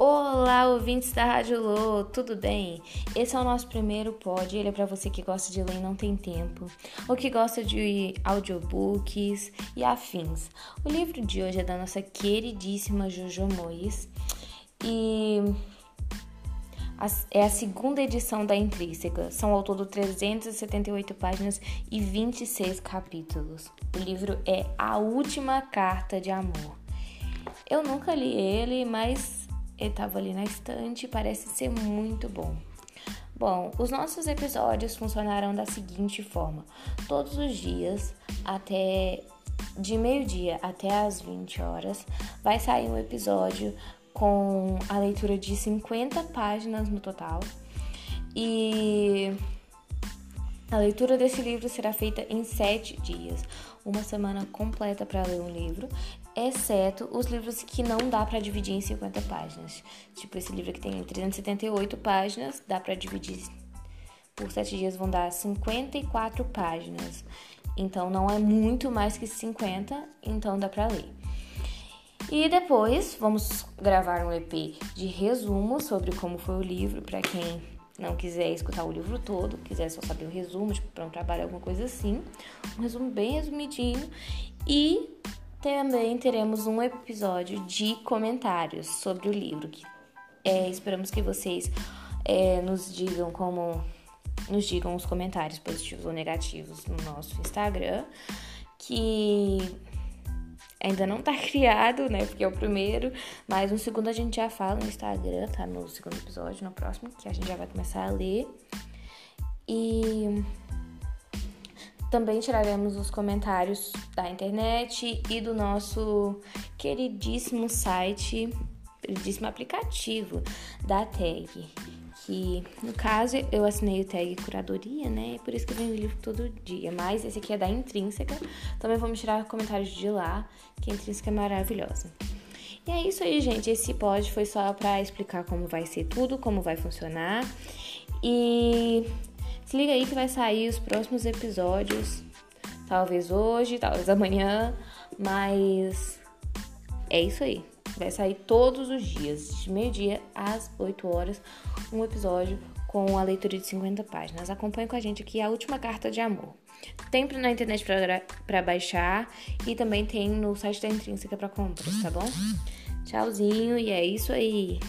Olá, ouvintes da Rádio Lô, tudo bem? Esse é o nosso primeiro pod, ele é para você que gosta de ler e não tem tempo, ou que gosta de audiobooks e afins. O livro de hoje é da nossa queridíssima Jojo Mois e é a segunda edição da Intrínseca. São ao todo 378 páginas e 26 capítulos. O livro é A Última Carta de Amor. Eu nunca li ele, mas ele estava ali na estante parece ser muito bom. Bom, os nossos episódios funcionarão da seguinte forma: todos os dias, até de meio-dia até as 20 horas, vai sair um episódio com a leitura de 50 páginas no total. E a leitura desse livro será feita em sete dias, uma semana completa para ler um livro, exceto os livros que não dá para dividir em 50 páginas. Tipo esse livro que tem 378 páginas, dá para dividir por sete dias vão dar 54 páginas. Então não é muito mais que 50, então dá para ler. E depois vamos gravar um EP de resumo sobre como foi o livro para quem não quiser escutar o livro todo, quiser só saber o resumo, tipo, para um trabalho, alguma coisa assim, um resumo bem resumidinho. E também teremos um episódio de comentários sobre o livro, que é, esperamos que vocês é, nos digam como nos digam os comentários positivos ou negativos no nosso Instagram, que ainda não tá criado, né? Porque é o primeiro, mas no segundo a gente já fala no Instagram, tá no segundo episódio, no próximo, que a gente já vai começar a ler. E também tiraremos os comentários da internet e do nosso queridíssimo site, queridíssimo aplicativo da Tag que, no caso, eu assinei o tag curadoria, né? Por isso que eu o livro todo dia. Mas esse aqui é da Intrínseca. Também vamos tirar comentários de lá, que a Intrínseca é maravilhosa. E é isso aí, gente. Esse pod foi só para explicar como vai ser tudo, como vai funcionar. E se liga aí que vai sair os próximos episódios. Talvez hoje, talvez amanhã. Mas é isso aí. Vai sair todos os dias, de meio-dia às 8 horas, um episódio com a leitura de 50 páginas. Acompanhe com a gente aqui a última carta de amor. Tem na internet para baixar e também tem no site da Intrínseca para compras, tá bom? Tchauzinho e é isso aí.